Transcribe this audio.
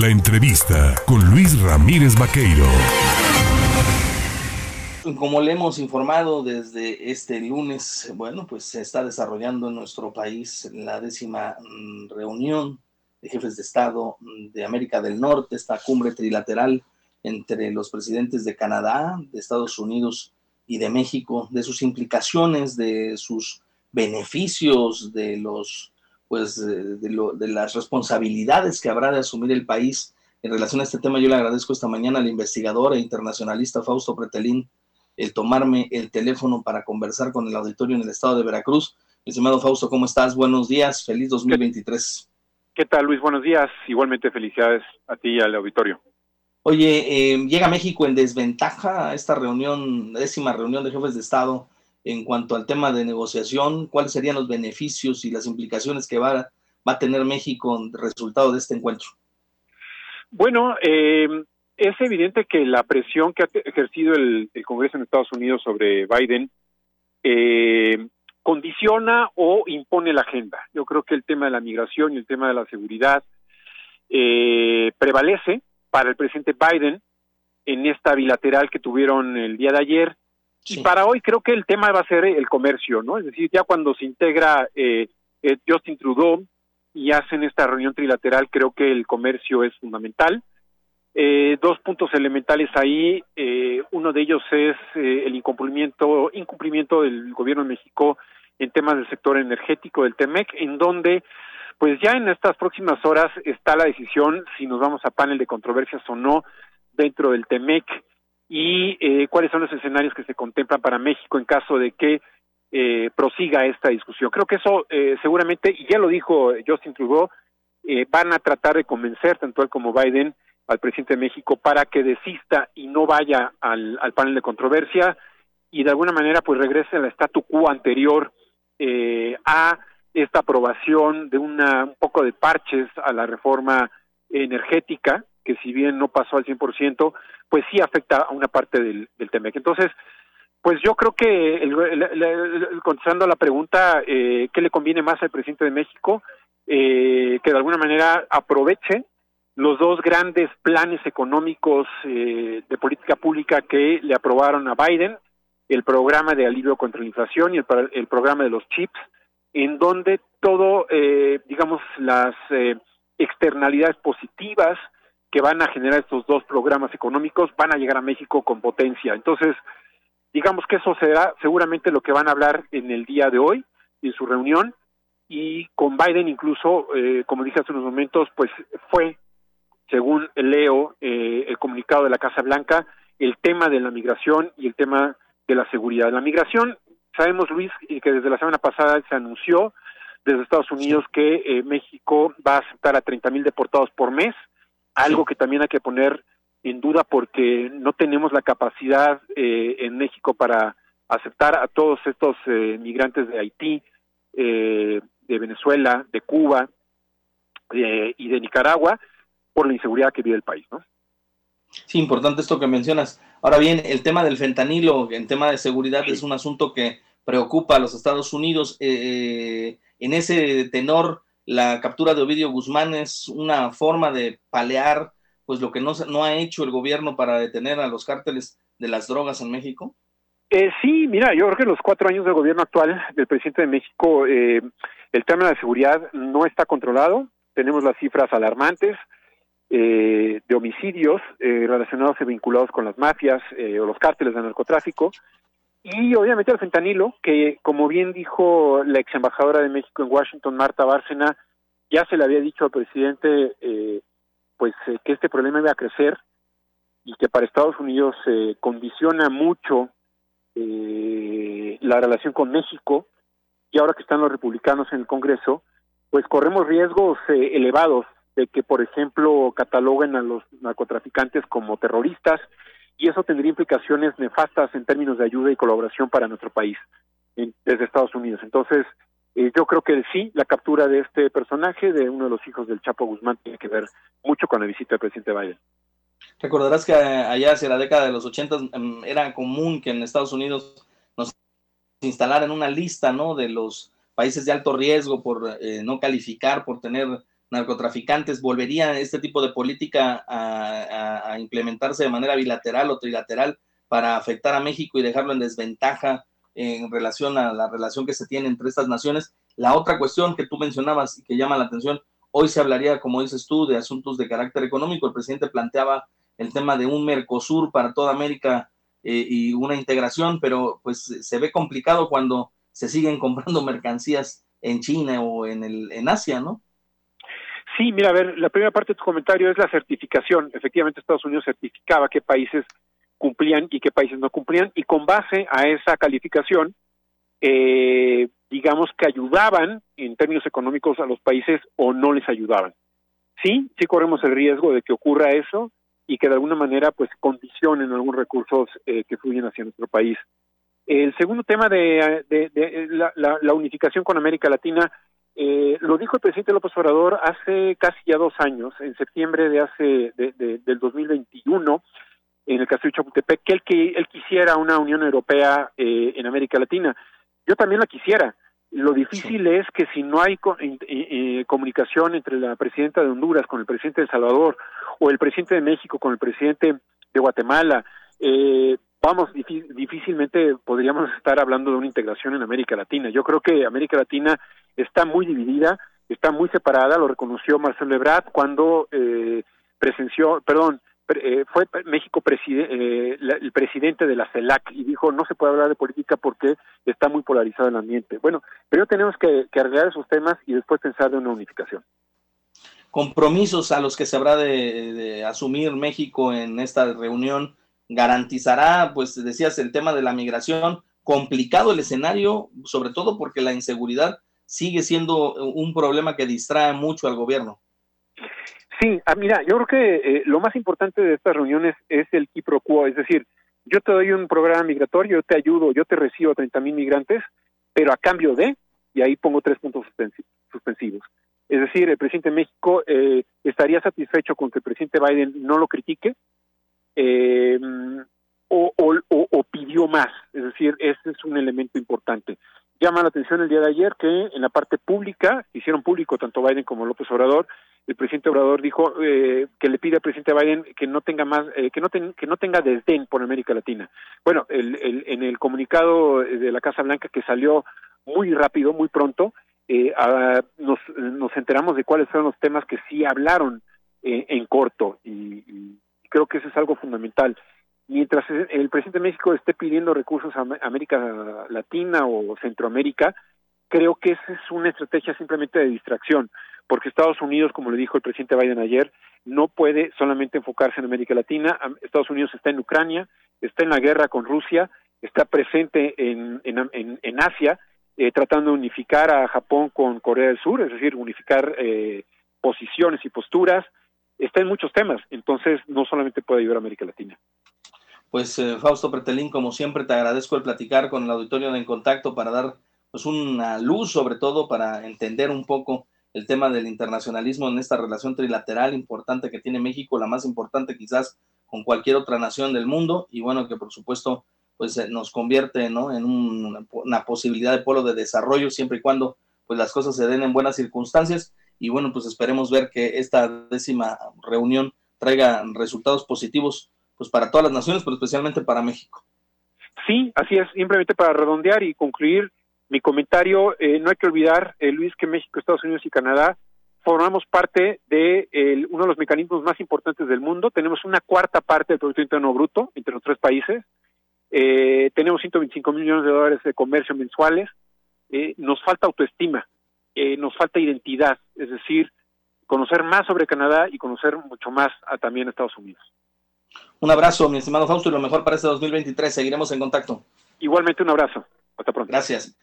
La entrevista con Luis Ramírez Vaqueiro. Como le hemos informado desde este lunes, bueno, pues se está desarrollando en nuestro país la décima mm, reunión de jefes de Estado de América del Norte, esta cumbre trilateral entre los presidentes de Canadá, de Estados Unidos y de México, de sus implicaciones, de sus beneficios, de los pues de, las responsabilidades que habrá de asumir el país en relación a este tema. Yo le agradezco esta mañana al investigador e internacionalista Fausto Pretelín el tomarme el teléfono para conversar con el auditorio en el estado de Veracruz. Estimado Fausto, ¿cómo estás? Buenos días, feliz 2023. ¿Qué tal, Luis? Buenos días. Igualmente felicidades a ti y al auditorio. Oye, eh, llega México en desventaja a esta reunión, décima reunión de jefes de Estado en cuanto al tema de negociación, cuáles serían los beneficios y las implicaciones que va, a tener México en resultado de este encuentro. Bueno, eh, es evidente que la presión que ha ejercido el, Congreso en Estados Unidos sobre Biden eh, condiciona o impone la agenda. Yo creo que el tema de la migración y el tema de la seguridad eh, prevalece para el presidente Biden en esta bilateral que tuvieron el día de ayer y para hoy creo que el tema va a ser el comercio, ¿no? Es decir, ya cuando se integra eh, eh, Justin Trudeau y hacen esta reunión trilateral, creo que el comercio es fundamental. Eh, dos puntos elementales ahí, eh, uno de ellos es eh, el incumplimiento, incumplimiento del gobierno de México en temas del sector energético del TEMEC, en donde pues ya en estas próximas horas está la decisión si nos vamos a panel de controversias o no dentro del TEMEC y eh, cuáles son los escenarios que se contemplan para México en caso de que eh, prosiga esta discusión. Creo que eso eh, seguramente, y ya lo dijo Justin Trudeau, eh, van a tratar de convencer tanto él como Biden al presidente de México para que desista y no vaya al, al panel de controversia y de alguna manera pues regrese al statu quo anterior eh, a esta aprobación de una, un poco de parches a la reforma energética que si bien no pasó al 100%, pues sí afecta a una parte del, del TEMEC. Entonces, pues yo creo que, el, contestando a la pregunta, eh, ¿qué le conviene más al presidente de México? Eh, que de alguna manera aproveche los dos grandes planes económicos eh, de política pública que le aprobaron a Biden, el programa de alivio contra la inflación y el, el programa de los chips, en donde todo, eh, digamos, las eh, externalidades positivas que van a generar estos dos programas económicos van a llegar a México con potencia. Entonces, digamos que eso será seguramente lo que van a hablar en el día de hoy, en su reunión, y con Biden incluso, eh, como dije hace unos momentos, pues fue, según leo eh, el comunicado de la Casa Blanca, el tema de la migración y el tema de la seguridad. La migración, sabemos Luis, que desde la semana pasada se anunció desde Estados Unidos que eh, México va a aceptar a 30 mil deportados por mes, algo que también hay que poner en duda porque no tenemos la capacidad eh, en México para aceptar a todos estos eh, migrantes de Haití, eh, de Venezuela, de Cuba y de Nicaragua por la inseguridad que vive el país, ¿no? Sí, importante esto que mencionas. Ahora bien, el tema del fentanilo, en tema de seguridad, es un asunto que preocupa a los Estados Unidos. en ese tenor, la captura de Ovidio Guzmán es una forma de palear pues lo que no, no ha hecho el gobierno para detener a los cárteles de las drogas en México? Eh, sí, mira, yo creo que en los cuatro años de gobierno actual del presidente de México, eh, el tema de la seguridad no está controlado. Tenemos las cifras alarmantes eh, de homicidios eh, relacionados y vinculados con las mafias eh, o los cárteles de narcotráfico. Y obviamente el fentanilo, que como bien dijo la ex embajadora de México en Washington, Marta Bárcena, ya se le había dicho al presidente eh, pues eh, que este problema iba a crecer y que para Estados Unidos se condiciona mucho eh, la relación con México y ahora que están los republicanos en el Congreso, pues corremos riesgos eh, elevados de que, por ejemplo, cataloguen a los narcotraficantes como terroristas y eso tendría implicaciones nefastas en términos de ayuda y colaboración para nuestro país desde Estados Unidos. Entonces, eh, yo creo que sí, la captura de este personaje, de uno de los hijos del Chapo Guzmán, tiene que ver mucho con la visita del presidente Biden. Recordarás que allá hacia la década de los 80 em, era común que en Estados Unidos nos instalaran una lista ¿no? de los países de alto riesgo por eh, no calificar, por tener narcotraficantes, ¿volvería este tipo de política a, implementarse de manera bilateral o trilateral para afectar a México y dejarlo en desventaja en relación a la relación que se tiene entre estas naciones? La otra cuestión que tú mencionabas y que llama la atención, hoy se hablaría, como dices tú, de asuntos de carácter económico. El presidente planteaba el tema de un Mercosur para toda América eh, y una integración, pero pues se ve complicado cuando se siguen comprando mercancías en China o en, el, en Asia, ¿no? Sí, mira, a ver, la primera parte de tu comentario es la certificación. Efectivamente, Estados Unidos certificaba qué países cumplían y qué países no cumplían, y con base a esa calificación, eh, digamos que ayudaban en términos económicos a los países o no les ayudaban. Sí, sí corremos el riesgo de que ocurra eso y que de alguna manera pues condicionen algunos recursos eh, que fluyen hacia nuestro país. El segundo tema de, la, unificación con América Latina, eh, lo dijo el presidente López Obrador hace casi ya dos años, en septiembre de hace de, del 2021, en el Castillo Chapultepec, que él, que él quisiera una Unión Europea eh, en América Latina. Yo también la quisiera. Lo difícil es que si no hay eh, comunicación entre la presidenta de Honduras con el presidente de El Salvador o el presidente de México con el presidente de Guatemala, eh, vamos, difícilmente podríamos estar hablando de una integración en América Latina. Yo creo que América Latina está muy dividida, está muy separada, lo reconoció Marcelo Ebrard cuando eh, presenció, perdón, eh, fue México eh, el presidente de la CELAC y dijo no se puede hablar de política porque está muy polarizado el ambiente. Bueno, pero tenemos que, arreglar esos temas y después pensar de una unificación. Compromisos a los que se habrá de asumir México en esta reunión garantizará, pues decías, el tema de la migración, complicado el escenario, sobre todo porque la inseguridad sigue siendo un problema que distrae mucho al gobierno. Sí, ah, mira, yo creo que eh, lo más importante de estas reuniones es el quid es decir, yo te doy un programa migratorio, yo te ayudo, yo te recibo a 30 mil migrantes, pero a cambio de, y ahí pongo tres puntos suspensivos. Es decir, el presidente de México eh, estaría satisfecho con que el presidente Biden no lo critique, eh, o, pidió más. Es decir, ese es un elemento importante. Llama la atención el día de ayer que en la parte pública, hicieron público tanto Biden como López Obrador, el presidente Obrador dijo eh, que le pide al presidente Biden que no tenga más, eh, que no que no tenga desdén por América Latina. Bueno, el, en el comunicado de la Casa Blanca que salió muy rápido, muy pronto, eh, nos, nos enteramos de cuáles fueron los temas que sí hablaron en corto y creo que eso es algo fundamental. Mientras el presidente de México esté pidiendo recursos a América Latina o Centroamérica, creo que esa es una estrategia simplemente de distracción, porque Estados Unidos, como le dijo el presidente Biden ayer, no puede solamente enfocarse en América Latina. Estados Unidos está en Ucrania, está en la guerra con Rusia, está presente en, Asia, eh, tratando de unificar a Japón con Corea del Sur, es decir, unificar eh, posiciones y posturas está en muchos temas, entonces no solamente puede ayudar a América Latina. Pues eh, Fausto Pretelín, como siempre, te agradezco el platicar con el auditorio de En Contacto para dar pues una luz, sobre todo para entender un poco el tema del internacionalismo en esta relación trilateral importante que tiene México, la más importante quizás con cualquier otra nación del mundo, y bueno, que por supuesto pues eh, nos convierte ¿no? en una posibilidad de polo de desarrollo siempre y cuando pues las cosas se den en buenas circunstancias y bueno, pues esperemos ver que esta décima reunión traiga resultados positivos pues para todas las naciones, pero especialmente para México. Sí, así es, simplemente para redondear y concluir mi comentario, eh, no hay que olvidar, eh, Luis, que México, Estados Unidos y Canadá formamos parte de uno de los mecanismos más importantes del mundo. Tenemos una cuarta parte del Producto Interno Bruto entre los tres países. Eh, tenemos 125 millones de dólares de comercio mensuales. nos falta autoestima. Eh, nos falta identidad, es decir, conocer más sobre Canadá y conocer mucho más a también Estados Unidos. Un abrazo, mi estimado Fausto, y lo mejor para este 2023. Seguiremos en contacto. Igualmente un abrazo. Hasta pronto. Gracias.